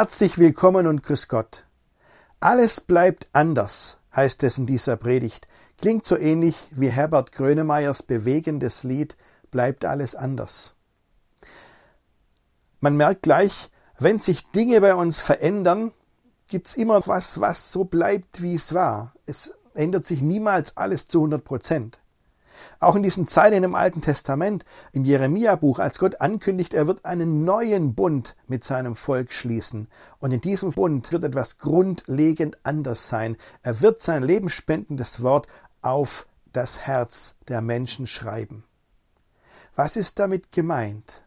Herzlich willkommen und grüß Gott. Alles bleibt anders, heißt es in dieser Predigt. Klingt so ähnlich wie Herbert Grönemeyers bewegendes Lied Bleibt alles anders. Man merkt gleich, wenn sich Dinge bei uns verändern, gibt's immer was, was so bleibt, wie es war. Es ändert sich niemals alles zu 100 Prozent. Auch in diesen Zeiten im Alten Testament, im Jeremia-Buch, als Gott ankündigt, er wird einen neuen Bund mit seinem Volk schließen. Und in diesem Bund wird etwas grundlegend anders sein. Er wird sein lebensspendendes Wort auf das Herz der Menschen schreiben. Was ist damit gemeint?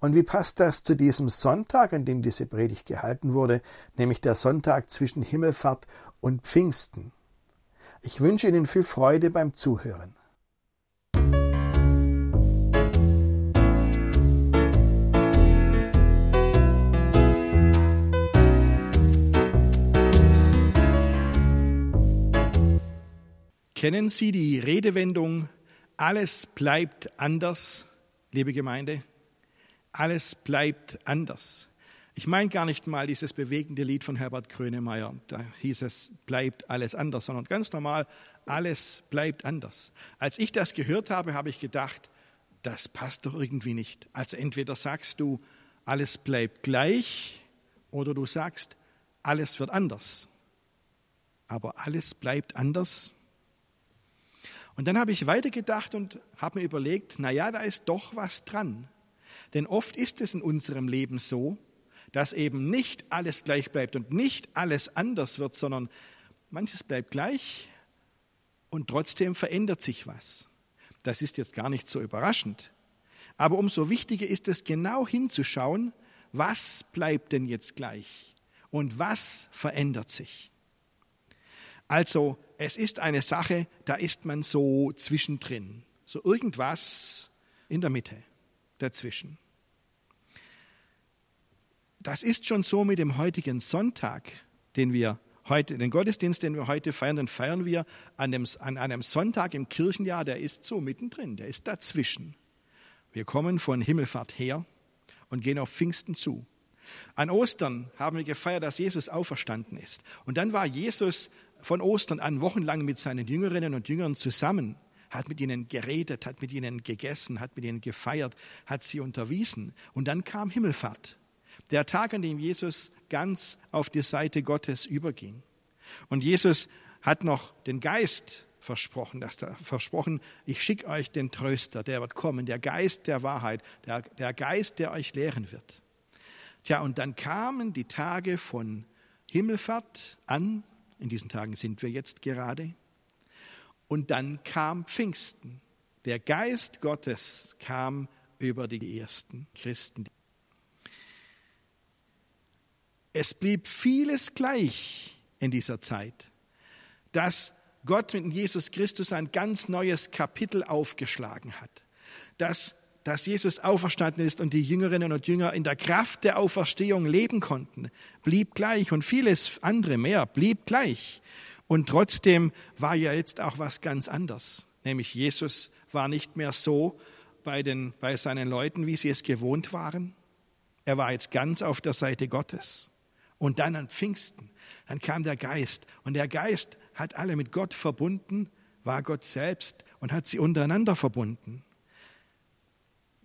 Und wie passt das zu diesem Sonntag, an dem diese Predigt gehalten wurde, nämlich der Sonntag zwischen Himmelfahrt und Pfingsten? Ich wünsche Ihnen viel Freude beim Zuhören. Kennen Sie die Redewendung, alles bleibt anders, liebe Gemeinde? Alles bleibt anders. Ich meine gar nicht mal dieses bewegende Lied von Herbert Grönemeyer, da hieß es, bleibt alles anders, sondern ganz normal, alles bleibt anders. Als ich das gehört habe, habe ich gedacht, das passt doch irgendwie nicht. Also entweder sagst du, alles bleibt gleich, oder du sagst, alles wird anders. Aber alles bleibt anders. Und dann habe ich weitergedacht und habe mir überlegt, na ja, da ist doch was dran. Denn oft ist es in unserem Leben so, dass eben nicht alles gleich bleibt und nicht alles anders wird, sondern manches bleibt gleich und trotzdem verändert sich was. Das ist jetzt gar nicht so überraschend. Aber umso wichtiger ist es genau hinzuschauen, was bleibt denn jetzt gleich und was verändert sich. Also es ist eine Sache, da ist man so zwischendrin, so irgendwas in der Mitte dazwischen. Das ist schon so mit dem heutigen Sonntag, den wir heute, den Gottesdienst, den wir heute feiern, den feiern wir an einem, an einem Sonntag im Kirchenjahr, der ist so mittendrin, der ist dazwischen. Wir kommen von Himmelfahrt her und gehen auf Pfingsten zu. An Ostern haben wir gefeiert, dass Jesus auferstanden ist. Und dann war Jesus von Ostern an wochenlang mit seinen Jüngerinnen und Jüngern zusammen, hat mit ihnen geredet, hat mit ihnen gegessen, hat mit ihnen gefeiert, hat sie unterwiesen. Und dann kam Himmelfahrt, der Tag, an dem Jesus ganz auf die Seite Gottes überging. Und Jesus hat noch den Geist versprochen, dass er versprochen, ich schicke euch den Tröster, der wird kommen, der Geist der Wahrheit, der, der Geist, der euch lehren wird. Tja, und dann kamen die Tage von Himmelfahrt an in diesen Tagen sind wir jetzt gerade. Und dann kam Pfingsten. Der Geist Gottes kam über die ersten Christen. Es blieb vieles gleich in dieser Zeit, dass Gott mit Jesus Christus ein ganz neues Kapitel aufgeschlagen hat, dass dass Jesus auferstanden ist und die Jüngerinnen und Jünger in der Kraft der Auferstehung leben konnten, blieb gleich und vieles andere mehr blieb gleich. Und trotzdem war ja jetzt auch was ganz anders, nämlich Jesus war nicht mehr so bei, den, bei seinen Leuten, wie sie es gewohnt waren. Er war jetzt ganz auf der Seite Gottes. Und dann an Pfingsten, dann kam der Geist und der Geist hat alle mit Gott verbunden, war Gott selbst und hat sie untereinander verbunden.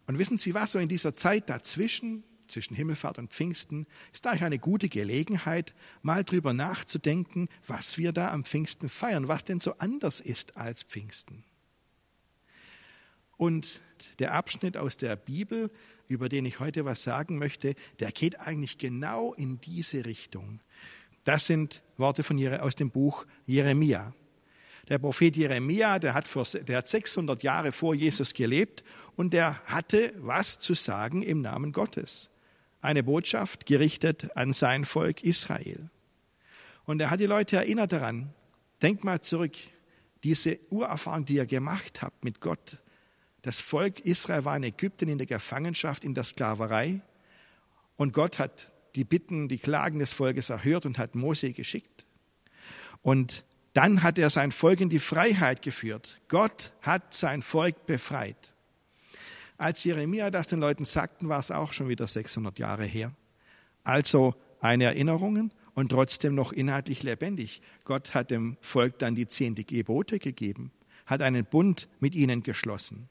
Und wissen Sie was, so in dieser Zeit dazwischen, zwischen Himmelfahrt und Pfingsten, ist eigentlich eine gute Gelegenheit, mal drüber nachzudenken, was wir da am Pfingsten feiern, was denn so anders ist als Pfingsten. Und der Abschnitt aus der Bibel, über den ich heute was sagen möchte, der geht eigentlich genau in diese Richtung. Das sind Worte von, aus dem Buch Jeremia. Der Prophet Jeremia, der hat, vor, der hat 600 Jahre vor Jesus gelebt und der hatte was zu sagen im Namen Gottes. Eine Botschaft gerichtet an sein Volk Israel. Und er hat die Leute erinnert daran, denkt mal zurück, diese Urerfahrung, die ihr gemacht habt mit Gott. Das Volk Israel war in Ägypten in der Gefangenschaft, in der Sklaverei. Und Gott hat die Bitten, die Klagen des Volkes erhört und hat Mose geschickt. Und dann hat er sein Volk in die Freiheit geführt. Gott hat sein Volk befreit. Als Jeremia das den Leuten sagten, war es auch schon wieder 600 Jahre her. Also eine Erinnerung und trotzdem noch inhaltlich lebendig. Gott hat dem Volk dann die zehn Gebote gegeben, hat einen Bund mit ihnen geschlossen.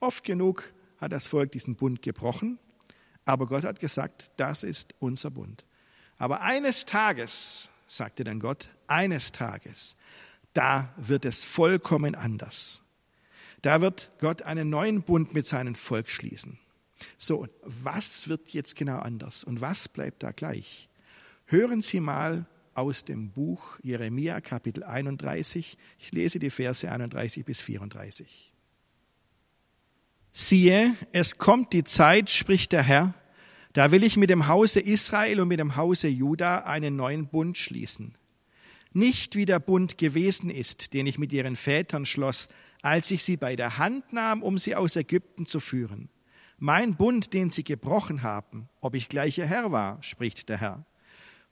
Oft genug hat das Volk diesen Bund gebrochen, aber Gott hat gesagt, das ist unser Bund. Aber eines Tages, sagte dann Gott, eines Tages, da wird es vollkommen anders. Da wird Gott einen neuen Bund mit seinem Volk schließen. So, was wird jetzt genau anders und was bleibt da gleich? Hören Sie mal aus dem Buch Jeremia Kapitel 31. Ich lese die Verse 31 bis 34. Siehe, es kommt die Zeit, spricht der Herr, da will ich mit dem Hause Israel und mit dem Hause Juda einen neuen Bund schließen. Nicht wie der Bund gewesen ist, den ich mit ihren Vätern schloss, als ich sie bei der Hand nahm, um sie aus Ägypten zu führen. Mein Bund, den sie gebrochen haben, ob ich gleich ihr Herr war, spricht der Herr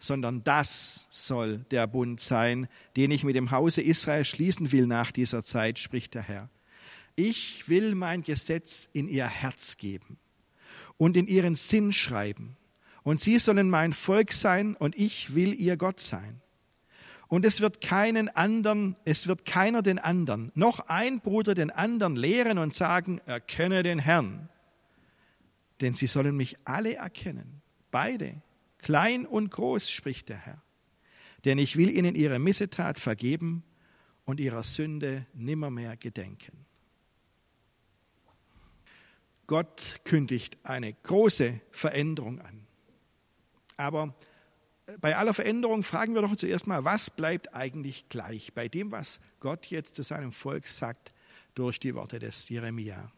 sondern das soll der Bund sein, den ich mit dem Hause Israel schließen will nach dieser Zeit, spricht der Herr. Ich will mein Gesetz in ihr Herz geben und in ihren Sinn schreiben, und sie sollen mein Volk sein, und ich will ihr Gott sein. Und es wird keinen anderen, es wird keiner den anderen, noch ein Bruder den anderen lehren und sagen, erkenne den Herrn. Denn sie sollen mich alle erkennen, beide, Klein und groß, spricht der Herr. Denn ich will ihnen ihre Missetat vergeben und ihrer Sünde nimmermehr gedenken. Gott kündigt eine große Veränderung an. Aber bei aller Veränderung fragen wir doch zuerst mal, was bleibt eigentlich gleich bei dem, was Gott jetzt zu seinem Volk sagt durch die Worte des Jeremia.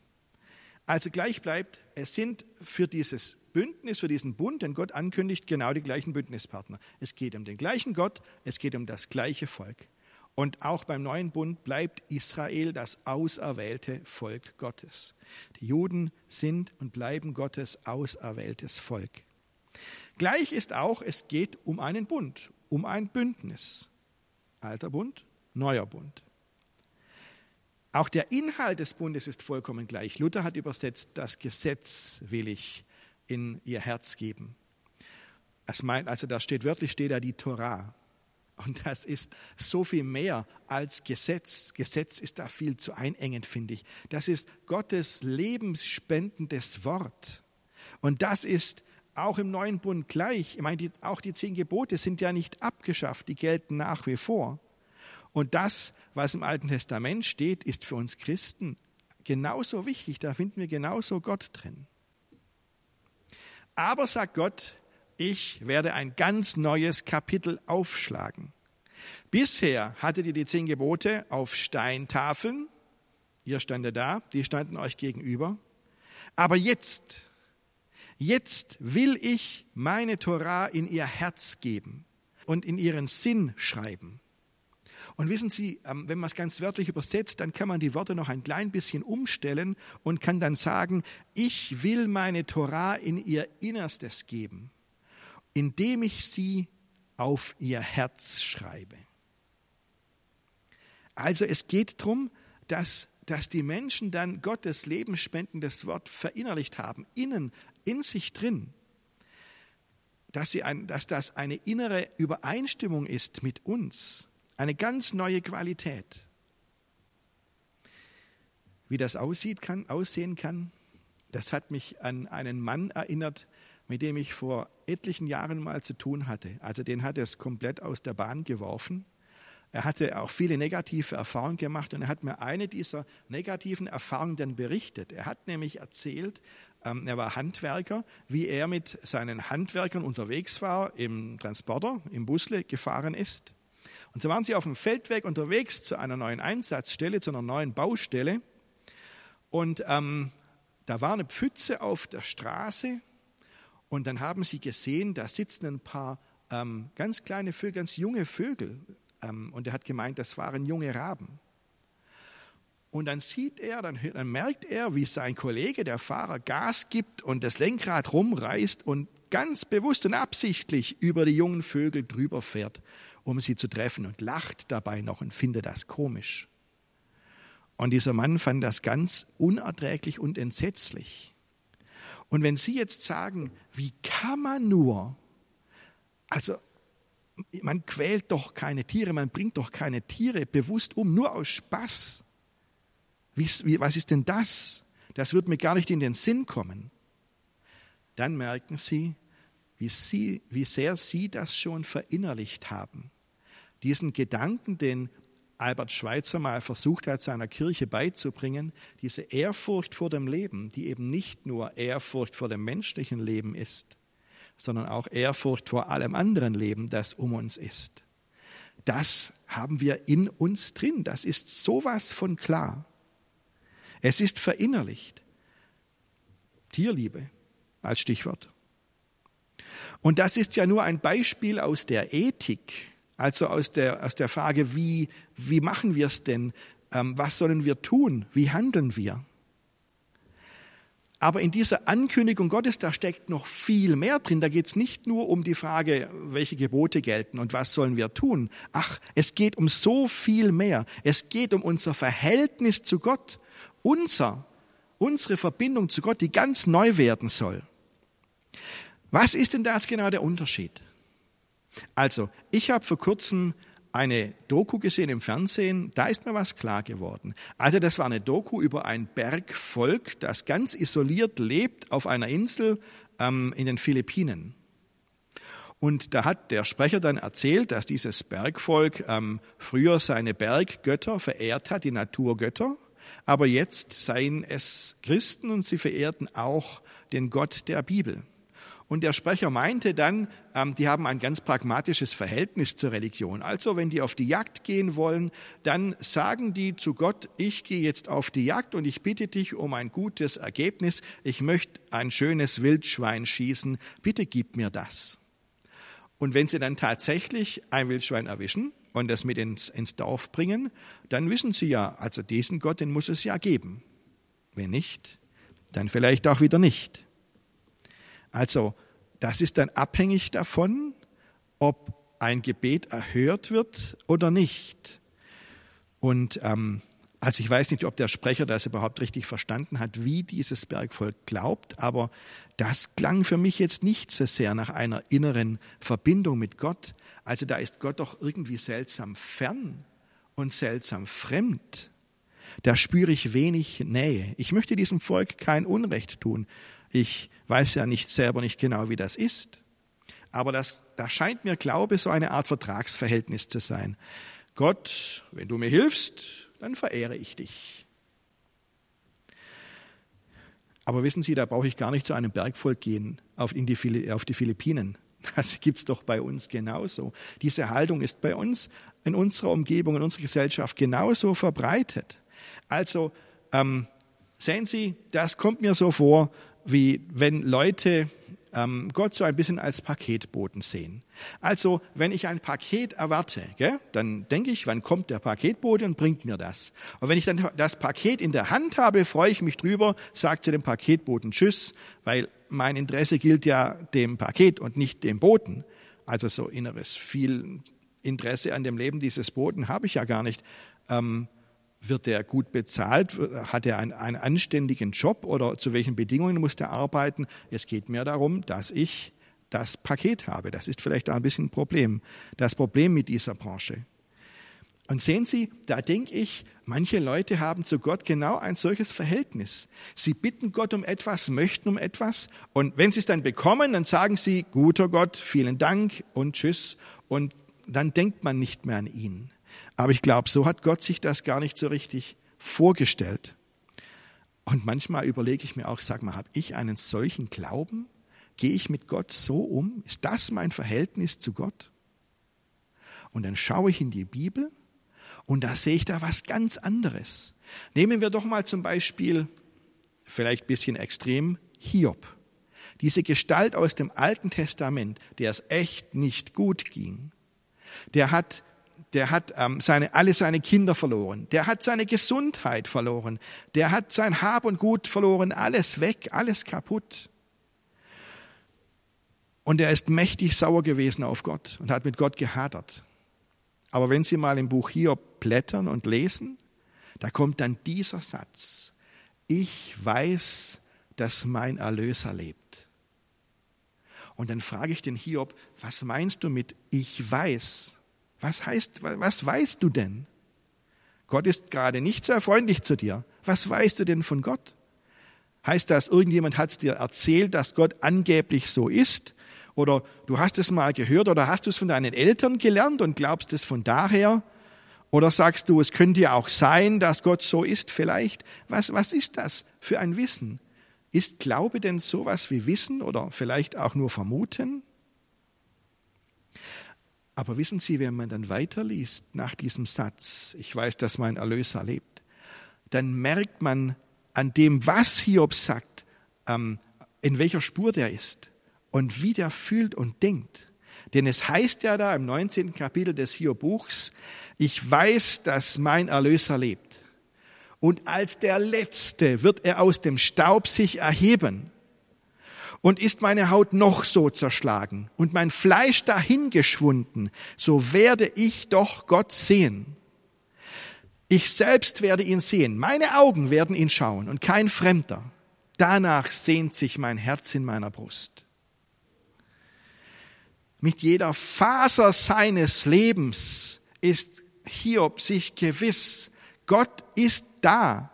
Also gleich bleibt, es sind für dieses Bündnis, für diesen Bund, den Gott ankündigt, genau die gleichen Bündnispartner. Es geht um den gleichen Gott, es geht um das gleiche Volk. Und auch beim neuen Bund bleibt Israel das auserwählte Volk Gottes. Die Juden sind und bleiben Gottes auserwähltes Volk. Gleich ist auch, es geht um einen Bund, um ein Bündnis. Alter Bund, neuer Bund. Auch der Inhalt des Bundes ist vollkommen gleich. Luther hat übersetzt, das Gesetz will ich in ihr Herz geben. Also da steht wörtlich steht da die Torah. Und das ist so viel mehr als Gesetz. Gesetz ist da viel zu einengend, finde ich. Das ist Gottes lebensspendendes Wort. Und das ist auch im neuen Bund gleich. Ich meine, die, auch die zehn Gebote sind ja nicht abgeschafft, die gelten nach wie vor. Und das, was im Alten Testament steht, ist für uns Christen genauso wichtig. Da finden wir genauso Gott drin. Aber sagt Gott, ich werde ein ganz neues Kapitel aufschlagen. Bisher hattet ihr die zehn Gebote auf Steintafeln. Ihr standet da, die standen euch gegenüber. Aber jetzt, jetzt will ich meine Torah in ihr Herz geben und in ihren Sinn schreiben. Und wissen Sie, ähm, wenn man es ganz wörtlich übersetzt, dann kann man die Worte noch ein klein bisschen umstellen und kann dann sagen, ich will meine Torah in ihr Innerstes geben, indem ich sie auf ihr Herz schreibe. Also es geht darum, dass, dass die Menschen dann Gottes lebensspendendes Wort verinnerlicht haben, innen, in sich drin. Dass, sie ein, dass das eine innere Übereinstimmung ist mit uns eine ganz neue Qualität. Wie das aussieht kann, aussehen kann, das hat mich an einen Mann erinnert, mit dem ich vor etlichen Jahren mal zu tun hatte. Also den hat es komplett aus der Bahn geworfen. Er hatte auch viele negative Erfahrungen gemacht und er hat mir eine dieser negativen Erfahrungen dann berichtet. Er hat nämlich erzählt, ähm, er war Handwerker, wie er mit seinen Handwerkern unterwegs war, im Transporter, im Busle gefahren ist. Und so waren sie auf dem Feldweg unterwegs zu einer neuen Einsatzstelle, zu einer neuen Baustelle. Und ähm, da war eine Pfütze auf der Straße. Und dann haben sie gesehen, da sitzen ein paar ähm, ganz kleine Vögel, ganz junge Vögel. Ähm, und er hat gemeint, das waren junge Raben. Und dann sieht er, dann, dann merkt er, wie sein Kollege, der Fahrer, Gas gibt und das Lenkrad rumreißt und ganz bewusst und absichtlich über die jungen Vögel drüber fährt um sie zu treffen und lacht dabei noch und findet das komisch. Und dieser Mann fand das ganz unerträglich und entsetzlich. Und wenn Sie jetzt sagen, wie kann man nur Also man quält doch keine Tiere, man bringt doch keine Tiere bewusst um, nur aus Spaß. Wie, wie, was ist denn das? Das wird mir gar nicht in den Sinn kommen. Dann merken Sie, wie, sie, wie sehr Sie das schon verinnerlicht haben. Diesen Gedanken, den Albert Schweitzer mal versucht hat, seiner Kirche beizubringen, diese Ehrfurcht vor dem Leben, die eben nicht nur Ehrfurcht vor dem menschlichen Leben ist, sondern auch Ehrfurcht vor allem anderen Leben, das um uns ist. Das haben wir in uns drin. Das ist sowas von klar. Es ist verinnerlicht. Tierliebe als Stichwort. Und das ist ja nur ein Beispiel aus der Ethik, also aus der, aus der Frage, wie, wie machen wir es denn? Ähm, was sollen wir tun? Wie handeln wir? Aber in dieser Ankündigung Gottes, da steckt noch viel mehr drin. Da geht es nicht nur um die Frage, welche Gebote gelten und was sollen wir tun. Ach, es geht um so viel mehr. Es geht um unser Verhältnis zu Gott. Unser, unsere Verbindung zu Gott, die ganz neu werden soll. Was ist denn da jetzt genau der Unterschied? Also, ich habe vor kurzem eine Doku gesehen im Fernsehen, da ist mir was klar geworden. Also das war eine Doku über ein Bergvolk, das ganz isoliert lebt auf einer Insel ähm, in den Philippinen. Und da hat der Sprecher dann erzählt, dass dieses Bergvolk ähm, früher seine Berggötter verehrt hat, die Naturgötter, aber jetzt seien es Christen und sie verehrten auch den Gott der Bibel. Und der Sprecher meinte dann, ähm, die haben ein ganz pragmatisches Verhältnis zur Religion. Also wenn die auf die Jagd gehen wollen, dann sagen die zu Gott, ich gehe jetzt auf die Jagd und ich bitte dich um ein gutes Ergebnis. Ich möchte ein schönes Wildschwein schießen. Bitte gib mir das. Und wenn sie dann tatsächlich ein Wildschwein erwischen und das mit ins, ins Dorf bringen, dann wissen sie ja, also diesen Gott, den muss es ja geben. Wenn nicht, dann vielleicht auch wieder nicht. Also das ist dann abhängig davon, ob ein Gebet erhört wird oder nicht. Und ähm, also ich weiß nicht, ob der Sprecher das überhaupt richtig verstanden hat, wie dieses Bergvolk glaubt, aber das klang für mich jetzt nicht so sehr nach einer inneren Verbindung mit Gott. Also da ist Gott doch irgendwie seltsam fern und seltsam fremd. Da spüre ich wenig Nähe. Ich möchte diesem Volk kein Unrecht tun. Ich weiß ja nicht selber nicht genau, wie das ist. Aber das, da scheint mir Glaube so eine Art Vertragsverhältnis zu sein. Gott, wenn du mir hilfst, dann verehre ich dich. Aber wissen Sie, da brauche ich gar nicht zu einem Bergvolk gehen auf, die, auf die Philippinen. Das gibt's doch bei uns genauso. Diese Haltung ist bei uns in unserer Umgebung, in unserer Gesellschaft genauso verbreitet. Also ähm, sehen Sie, das kommt mir so vor, wie wenn Leute ähm, Gott so ein bisschen als Paketboten sehen. Also, wenn ich ein Paket erwarte, gell, dann denke ich, wann kommt der Paketbote und bringt mir das? Und wenn ich dann das Paket in der Hand habe, freue ich mich drüber, sage zu dem Paketboten Tschüss, weil mein Interesse gilt ja dem Paket und nicht dem Boten. Also so inneres viel Interesse an dem Leben dieses Boten habe ich ja gar nicht. Ähm, wird er gut bezahlt? Hat er einen, einen anständigen Job oder zu welchen Bedingungen muss er arbeiten? Es geht mir darum, dass ich das Paket habe. Das ist vielleicht auch ein bisschen ein Problem. Das Problem mit dieser Branche. Und sehen Sie, da denke ich, manche Leute haben zu Gott genau ein solches Verhältnis. Sie bitten Gott um etwas, möchten um etwas und wenn sie es dann bekommen, dann sagen sie, guter Gott, vielen Dank und tschüss und dann denkt man nicht mehr an ihn. Aber ich glaube, so hat Gott sich das gar nicht so richtig vorgestellt. Und manchmal überlege ich mir auch, sag mal, habe ich einen solchen Glauben? Gehe ich mit Gott so um? Ist das mein Verhältnis zu Gott? Und dann schaue ich in die Bibel und da sehe ich da was ganz anderes. Nehmen wir doch mal zum Beispiel, vielleicht ein bisschen extrem, Hiob. Diese Gestalt aus dem Alten Testament, der es echt nicht gut ging. Der hat der hat ähm, seine, alle seine Kinder verloren, der hat seine Gesundheit verloren, der hat sein Hab und Gut verloren, alles weg, alles kaputt. Und er ist mächtig sauer gewesen auf Gott und hat mit Gott gehadert. Aber wenn Sie mal im Buch hier blättern und lesen, da kommt dann dieser Satz, ich weiß, dass mein Erlöser lebt. Und dann frage ich den Hiob, was meinst du mit ich weiß? Was heißt, was weißt du denn? Gott ist gerade nicht sehr freundlich zu dir. Was weißt du denn von Gott? Heißt das, irgendjemand hat es dir erzählt, dass Gott angeblich so ist? Oder du hast es mal gehört oder hast du es von deinen Eltern gelernt und glaubst es von daher? Oder sagst du, es könnte ja auch sein, dass Gott so ist vielleicht? Was, was ist das für ein Wissen? Ist Glaube denn sowas wie Wissen oder vielleicht auch nur Vermuten? Aber wissen Sie, wenn man dann weiterliest nach diesem Satz, ich weiß, dass mein Erlöser lebt, dann merkt man an dem, was Hiob sagt, ähm, in welcher Spur der ist und wie der fühlt und denkt. Denn es heißt ja da im 19. Kapitel des Hiob-Buchs, ich weiß, dass mein Erlöser lebt. Und als der Letzte wird er aus dem Staub sich erheben. Und ist meine Haut noch so zerschlagen und mein Fleisch dahingeschwunden, so werde ich doch Gott sehen. Ich selbst werde ihn sehen, meine Augen werden ihn schauen und kein Fremder. Danach sehnt sich mein Herz in meiner Brust mit jeder Faser seines Lebens ist Hiob sich gewiss, Gott ist da,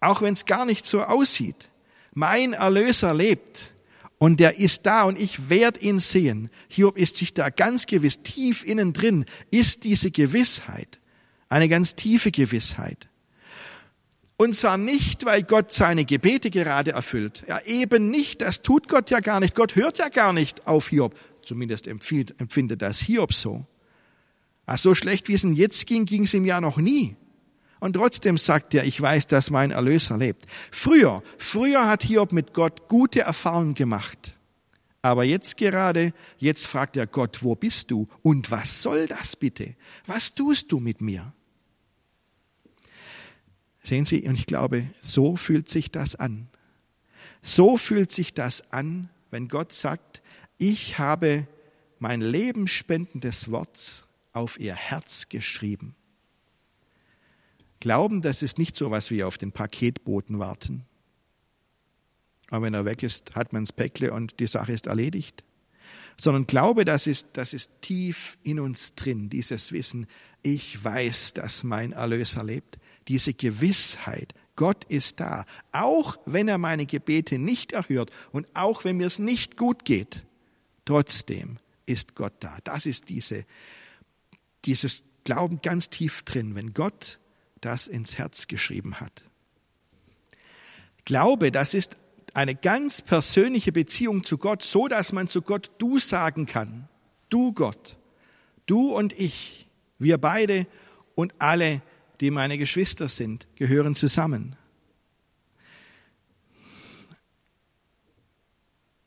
auch wenn es gar nicht so aussieht. Mein Erlöser lebt und der ist da und ich werde ihn sehen. Hiob ist sich da ganz gewiss, tief innen drin ist diese Gewissheit, eine ganz tiefe Gewissheit. Und zwar nicht, weil Gott seine Gebete gerade erfüllt. Ja, eben nicht, das tut Gott ja gar nicht. Gott hört ja gar nicht auf Hiob, Zumindest empfindet das Hiob so. Ach, so schlecht wie es ihm jetzt ging, ging es ihm ja noch nie. Und trotzdem sagt er, ich weiß, dass mein Erlöser lebt. Früher, früher hat Hiob mit Gott gute Erfahrungen gemacht. Aber jetzt gerade, jetzt fragt er Gott, wo bist du? Und was soll das bitte? Was tust du mit mir? Sehen Sie, und ich glaube, so fühlt sich das an. So fühlt sich das an, wenn Gott sagt, ich habe mein lebensspendendes Wort auf ihr Herz geschrieben. Glauben, das ist nicht so was wie auf den Paketboten warten. Aber wenn er weg ist, hat man das Päckle und die Sache ist erledigt. Sondern Glaube, das ist, das ist tief in uns drin, dieses Wissen, ich weiß, dass mein Erlöser lebt. Diese Gewissheit, Gott ist da, auch wenn er meine Gebete nicht erhört und auch wenn mir es nicht gut geht. Trotzdem ist Gott da. Das ist diese, dieses Glauben ganz tief drin, wenn Gott das ins Herz geschrieben hat. Glaube, das ist eine ganz persönliche Beziehung zu Gott, so dass man zu Gott du sagen kann. Du Gott, du und ich, wir beide und alle, die meine Geschwister sind, gehören zusammen.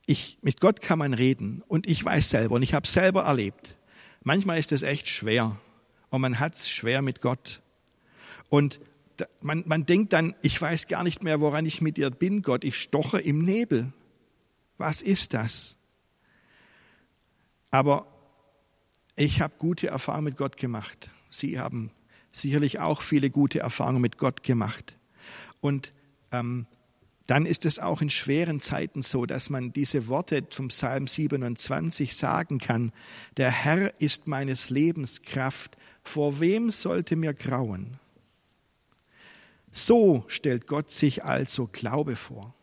ich, mit Gott kann man reden und ich weiß selber und ich habe selber erlebt. Manchmal ist es echt schwer und man hat es schwer mit Gott. Und man, man denkt dann, ich weiß gar nicht mehr, woran ich mit dir bin, Gott. Ich stoche im Nebel. Was ist das? Aber ich habe gute Erfahrungen mit Gott gemacht. Sie haben sicherlich auch viele gute Erfahrungen mit Gott gemacht. Und ähm, dann ist es auch in schweren Zeiten so, dass man diese Worte vom Psalm 27 sagen kann, der Herr ist meines Lebens Kraft, vor wem sollte mir grauen? So stellt Gott sich also Glaube vor.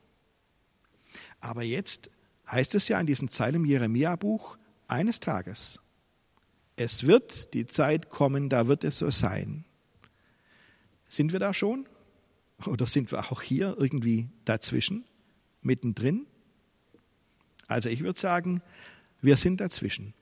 Aber jetzt heißt es ja in diesen Zeilen im Jeremia-Buch, eines Tages, es wird die Zeit kommen, da wird es so sein. Sind wir da schon? Oder sind wir auch hier irgendwie dazwischen, mittendrin? Also ich würde sagen, wir sind dazwischen.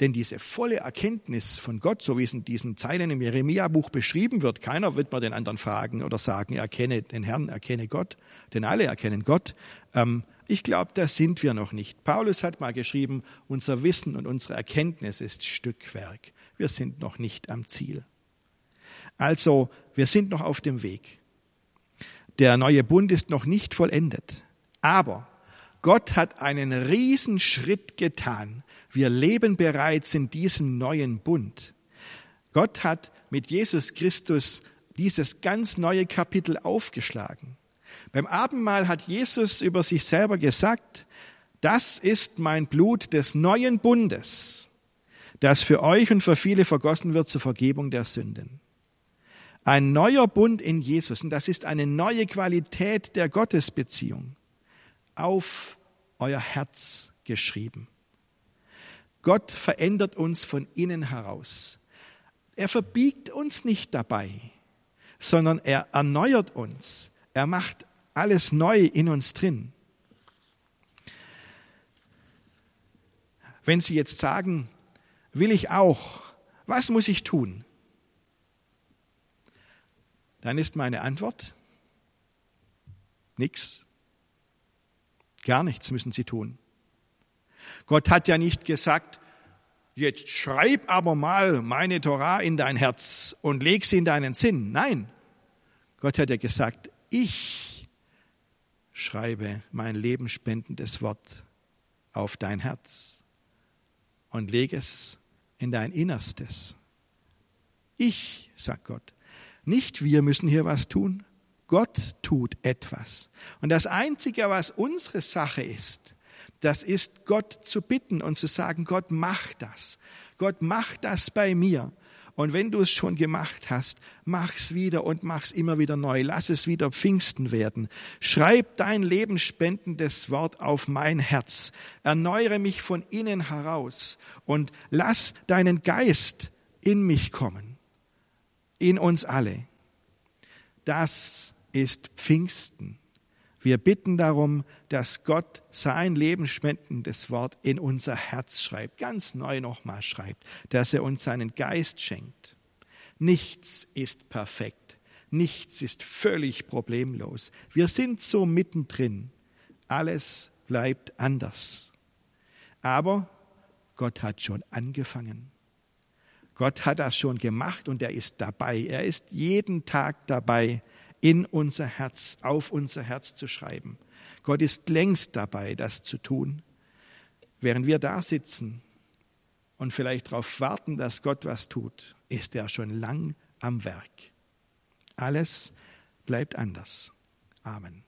Denn diese volle Erkenntnis von Gott, so wie es in diesen Zeilen im Jeremia-Buch beschrieben wird, keiner wird mal den anderen fragen oder sagen, erkenne den Herrn, erkenne Gott, denn alle erkennen Gott. Ähm, ich glaube, da sind wir noch nicht. Paulus hat mal geschrieben, unser Wissen und unsere Erkenntnis ist Stückwerk. Wir sind noch nicht am Ziel. Also, wir sind noch auf dem Weg. Der neue Bund ist noch nicht vollendet. Aber Gott hat einen Riesenschritt getan. Wir leben bereits in diesem neuen Bund. Gott hat mit Jesus Christus dieses ganz neue Kapitel aufgeschlagen. Beim Abendmahl hat Jesus über sich selber gesagt, Das ist mein Blut des neuen Bundes, das für euch und für viele vergossen wird zur Vergebung der Sünden. Ein neuer Bund in Jesus, und das ist eine neue Qualität der Gottesbeziehung, auf euer Herz geschrieben. Gott verändert uns von innen heraus. Er verbiegt uns nicht dabei, sondern er erneuert uns. Er macht alles neu in uns drin. Wenn Sie jetzt sagen, will ich auch, was muss ich tun? Dann ist meine Antwort, nichts. Gar nichts müssen Sie tun. Gott hat ja nicht gesagt, jetzt schreib aber mal meine Torah in dein Herz und leg sie in deinen Sinn. Nein, Gott hat ja gesagt, ich schreibe mein lebensspendendes Wort auf dein Herz und lege es in dein Innerstes. Ich, sagt Gott, nicht wir müssen hier was tun, Gott tut etwas. Und das Einzige, was unsere Sache ist, das ist Gott zu bitten und zu sagen, Gott, mach das. Gott, mach das bei mir. Und wenn du es schon gemacht hast, mach's wieder und mach's immer wieder neu. Lass es wieder Pfingsten werden. Schreib dein lebensspendendes Wort auf mein Herz. Erneuere mich von innen heraus und lass deinen Geist in mich kommen. In uns alle. Das ist Pfingsten. Wir bitten darum, dass Gott sein lebensspendendes Wort in unser Herz schreibt, ganz neu nochmal schreibt, dass er uns seinen Geist schenkt. Nichts ist perfekt, nichts ist völlig problemlos. Wir sind so mittendrin. Alles bleibt anders. Aber Gott hat schon angefangen. Gott hat das schon gemacht und er ist dabei. Er ist jeden Tag dabei, in unser Herz, auf unser Herz zu schreiben. Gott ist längst dabei, das zu tun. Während wir da sitzen und vielleicht darauf warten, dass Gott was tut, ist er schon lang am Werk. Alles bleibt anders. Amen.